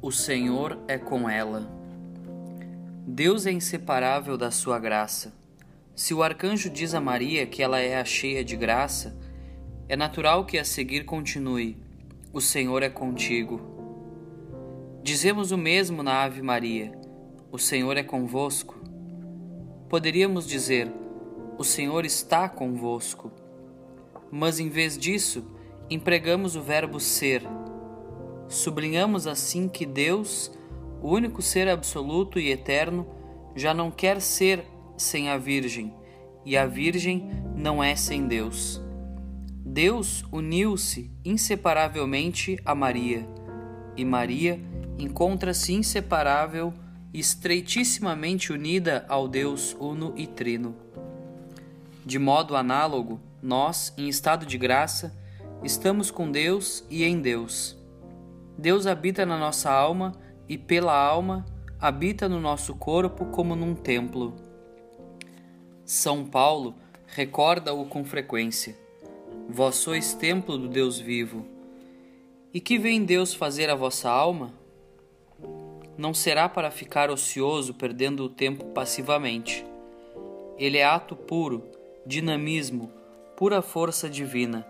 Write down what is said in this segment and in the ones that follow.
O Senhor é com ela. Deus é inseparável da sua graça. Se o arcanjo diz a Maria que ela é a cheia de graça, é natural que a seguir continue: O Senhor é contigo. Dizemos o mesmo na Ave Maria: O Senhor é convosco. Poderíamos dizer: O Senhor está convosco. Mas em vez disso, empregamos o verbo ser Sublinhamos assim que Deus, o único ser absoluto e eterno, já não quer ser sem a Virgem, e a Virgem não é sem Deus. Deus uniu-se inseparavelmente a Maria, e Maria encontra-se inseparável e estreitissimamente unida ao Deus uno e trino. De modo análogo, nós, em estado de graça, estamos com Deus e em Deus Deus habita na nossa alma e, pela alma, habita no nosso corpo como num templo. São Paulo recorda-o com frequência: Vós sois templo do Deus vivo. E que vem Deus fazer a vossa alma? Não será para ficar ocioso perdendo o tempo passivamente. Ele é ato puro, dinamismo, pura força divina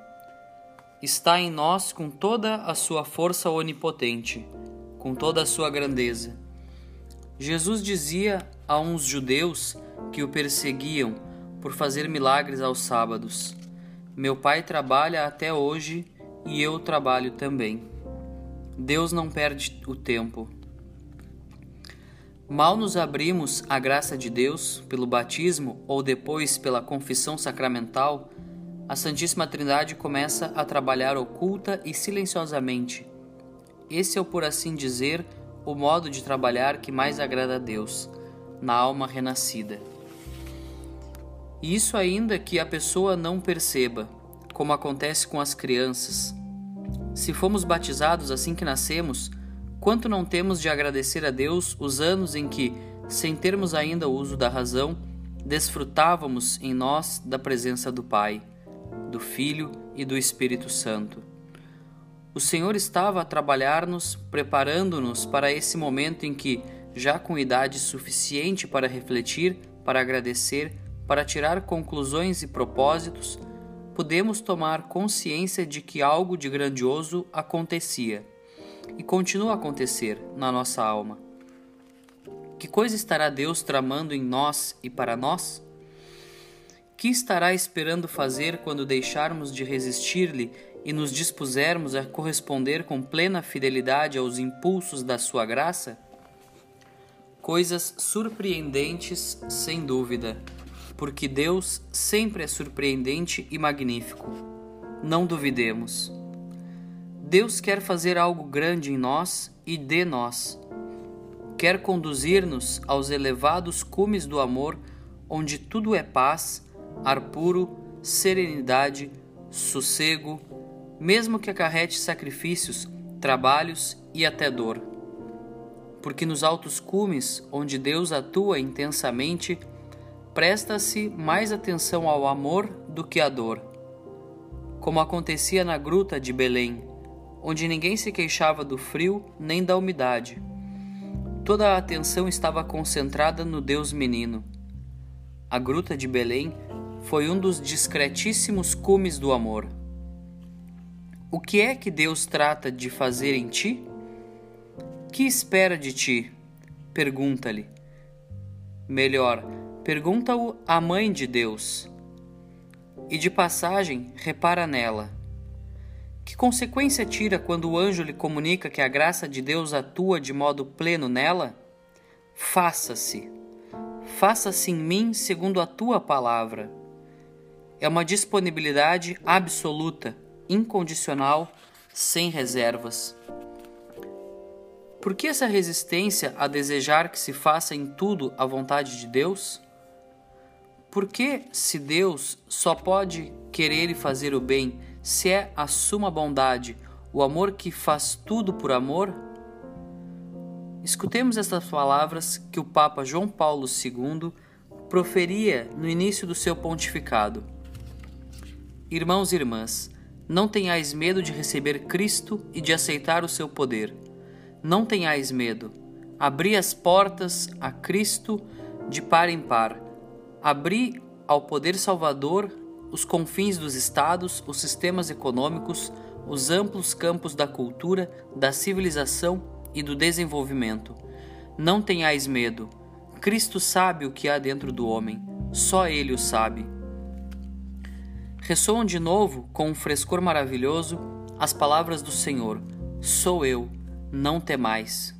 está em nós com toda a sua força onipotente, com toda a sua grandeza. Jesus dizia a uns judeus que o perseguiam por fazer milagres aos sábados: Meu pai trabalha até hoje e eu trabalho também. Deus não perde o tempo. Mal nos abrimos à graça de Deus pelo batismo ou depois pela confissão sacramental, a Santíssima Trindade começa a trabalhar oculta e silenciosamente. Esse é por assim dizer, o modo de trabalhar que mais agrada a Deus, na alma renascida. E isso ainda que a pessoa não perceba, como acontece com as crianças. Se fomos batizados assim que nascemos, quanto não temos de agradecer a Deus os anos em que, sem termos ainda o uso da razão, desfrutávamos em nós da presença do Pai do Filho e do Espírito Santo. O Senhor estava a trabalhar-nos, preparando-nos para esse momento em que, já com idade suficiente para refletir, para agradecer, para tirar conclusões e propósitos, podemos tomar consciência de que algo de grandioso acontecia e continua a acontecer na nossa alma. Que coisa estará Deus tramando em nós e para nós? Que estará esperando fazer quando deixarmos de resistir-lhe e nos dispusermos a corresponder com plena fidelidade aos impulsos da sua graça? Coisas surpreendentes, sem dúvida, porque Deus sempre é surpreendente e magnífico. Não duvidemos. Deus quer fazer algo grande em nós e de nós. Quer conduzir-nos aos elevados cumes do amor, onde tudo é paz ar puro, serenidade, sossego, mesmo que acarrete sacrifícios, trabalhos e até dor. Porque nos altos cumes, onde Deus atua intensamente, presta-se mais atenção ao amor do que à dor. Como acontecia na gruta de Belém, onde ninguém se queixava do frio nem da umidade. Toda a atenção estava concentrada no Deus menino. A gruta de Belém foi um dos discretíssimos cumes do amor. O que é que Deus trata de fazer em ti? Que espera de ti? Pergunta-lhe. Melhor, pergunta-o à mãe de Deus. E de passagem, repara nela. Que consequência tira quando o anjo lhe comunica que a graça de Deus atua de modo pleno nela? Faça-se. Faça-se em mim segundo a tua palavra é uma disponibilidade absoluta, incondicional, sem reservas. Por que essa resistência a desejar que se faça em tudo a vontade de Deus? Por que, se Deus só pode querer e fazer o bem, se é a suma bondade, o amor que faz tudo por amor? Escutemos estas palavras que o Papa João Paulo II proferia no início do seu pontificado. Irmãos e irmãs, não tenhais medo de receber Cristo e de aceitar o seu poder. não tenhais medo. Abri as portas a Cristo de par em par. Abri ao poder salvador os confins dos estados, os sistemas econômicos, os amplos campos da cultura, da civilização e do desenvolvimento. Não tenhais medo. Cristo sabe o que há dentro do homem, só Ele o sabe. Ressoam de novo, com um frescor maravilhoso, as palavras do Senhor: Sou eu, não temais.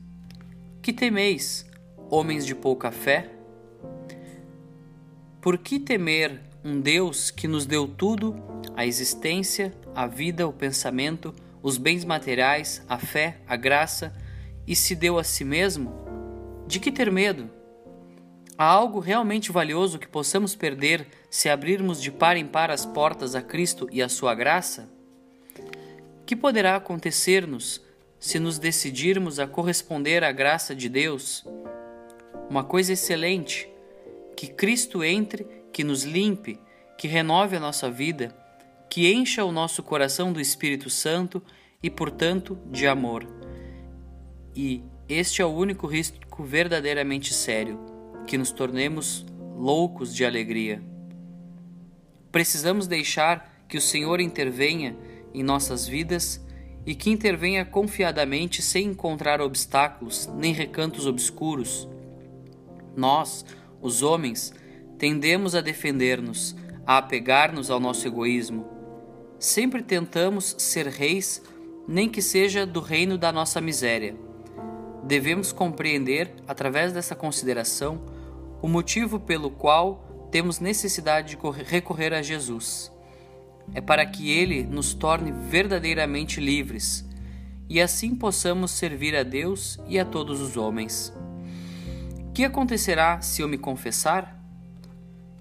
Que temeis, homens de pouca fé? Por que temer um Deus que nos deu tudo, a existência, a vida, o pensamento, os bens materiais, a fé, a graça, e se deu a si mesmo? De que ter medo? Há algo realmente valioso que possamos perder se abrirmos de par em par as portas a Cristo e a sua graça? Que poderá acontecer-nos se nos decidirmos a corresponder à graça de Deus? Uma coisa excelente, que Cristo entre que nos limpe, que renove a nossa vida, que encha o nosso coração do Espírito Santo e, portanto, de amor. E este é o único risco verdadeiramente sério, que nos tornemos loucos de alegria. Precisamos deixar que o Senhor intervenha em nossas vidas e que intervenha confiadamente sem encontrar obstáculos nem recantos obscuros. Nós, os homens, tendemos a defender-nos, a apegar-nos ao nosso egoísmo. Sempre tentamos ser reis, nem que seja do reino da nossa miséria. Devemos compreender, através dessa consideração, o motivo pelo qual temos necessidade de recorrer a Jesus. É para que Ele nos torne verdadeiramente livres e assim possamos servir a Deus e a todos os homens. Que acontecerá se eu me confessar?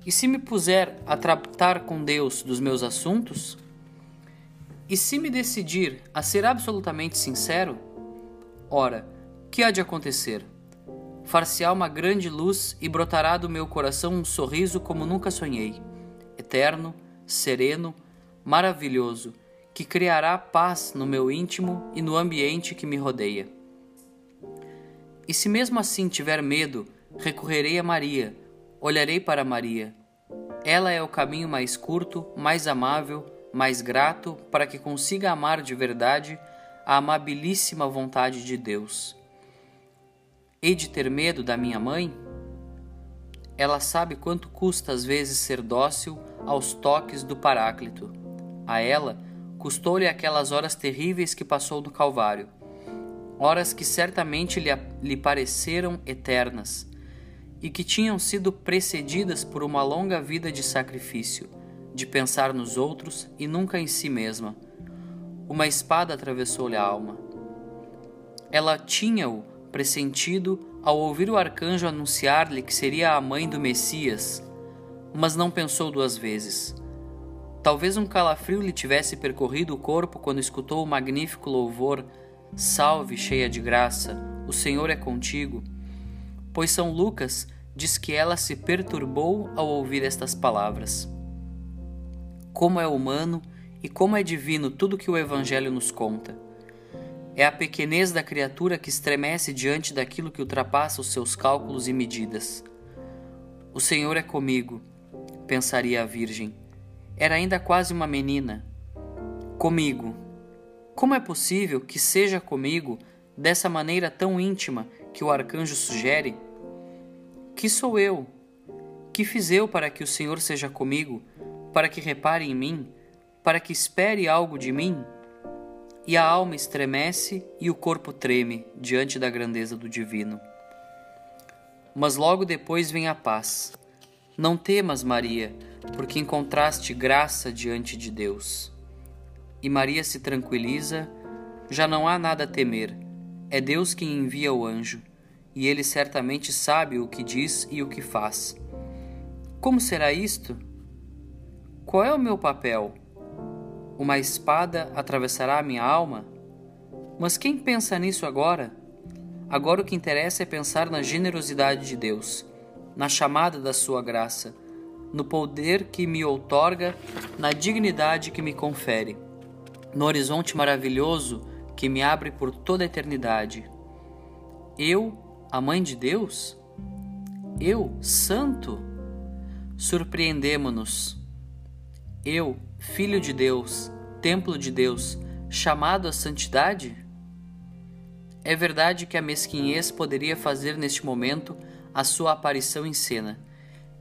E se me puser a tratar com Deus dos meus assuntos? E se me decidir a ser absolutamente sincero? Ora, que há de acontecer? Far-se-á uma grande luz e brotará do meu coração um sorriso como nunca sonhei, eterno, sereno, maravilhoso, que criará paz no meu íntimo e no ambiente que me rodeia. E se mesmo assim tiver medo, recorrerei a Maria olharei para Maria. Ela é o caminho mais curto, mais amável, mais grato para que consiga amar de verdade a amabilíssima vontade de Deus. Hei de ter medo da minha mãe? Ela sabe quanto custa às vezes ser dócil aos toques do Paráclito. A ela custou-lhe aquelas horas terríveis que passou no Calvário, horas que certamente lhe, lhe pareceram eternas e que tinham sido precedidas por uma longa vida de sacrifício, de pensar nos outros e nunca em si mesma. Uma espada atravessou-lhe a alma. Ela tinha-o pressentido ao ouvir o arcanjo anunciar-lhe que seria a mãe do Messias, mas não pensou duas vezes. Talvez um calafrio lhe tivesse percorrido o corpo quando escutou o magnífico louvor: Salve, cheia de graça, o Senhor é contigo pois São Lucas diz que ela se perturbou ao ouvir estas palavras. Como é humano e como é divino tudo que o Evangelho nos conta. É a pequenez da criatura que estremece diante daquilo que ultrapassa os seus cálculos e medidas. O Senhor é comigo, pensaria a Virgem. Era ainda quase uma menina. Comigo. Como é possível que seja comigo dessa maneira tão íntima que o arcanjo sugere? Que sou eu? Que fiz eu para que o Senhor seja comigo, para que repare em mim, para que espere algo de mim? E a alma estremece e o corpo treme diante da grandeza do divino. Mas logo depois vem a paz. Não temas, Maria, porque encontraste graça diante de Deus. E Maria se tranquiliza, já não há nada a temer. É Deus quem envia o anjo e ele certamente sabe o que diz e o que faz. Como será isto? Qual é o meu papel? Uma espada atravessará a minha alma? Mas quem pensa nisso agora? Agora o que interessa é pensar na generosidade de Deus, na chamada da sua graça, no poder que me outorga, na dignidade que me confere, no horizonte maravilhoso que me abre por toda a eternidade. Eu, a mãe de Deus? Eu, santo? Surpreendemo-nos. Eu, filho de Deus, templo de Deus, chamado à santidade? É verdade que a mesquinhez poderia fazer neste momento a sua aparição em cena.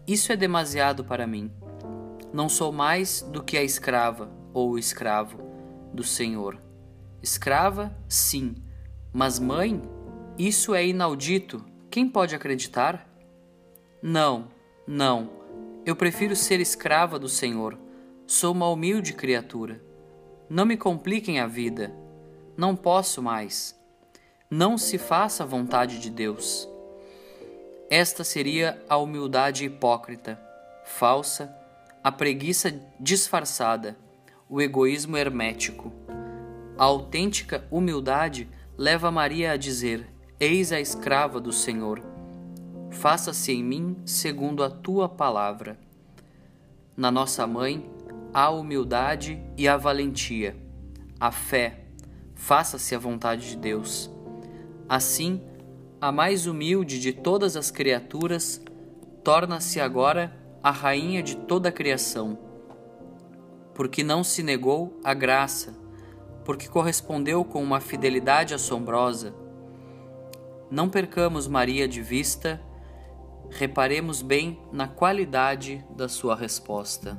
Isso é demasiado para mim. Não sou mais do que a escrava ou o escravo do Senhor. Escrava, sim, mas mãe? Isso é inaudito. Quem pode acreditar? Não, não. Eu prefiro ser escrava do Senhor. Sou uma humilde criatura. Não me compliquem a vida. Não posso mais. Não se faça a vontade de Deus. Esta seria a humildade hipócrita, falsa, a preguiça disfarçada, o egoísmo hermético. A autêntica humildade leva Maria a dizer: Eis a escrava do Senhor. Faça-se em mim segundo a tua palavra. Na nossa mãe, a humildade e a valentia, a fé. Faça-se a vontade de Deus. Assim, a mais humilde de todas as criaturas torna-se agora a rainha de toda a criação, porque não se negou a graça, porque correspondeu com uma fidelidade assombrosa não percamos Maria de vista, reparemos bem na qualidade da sua resposta.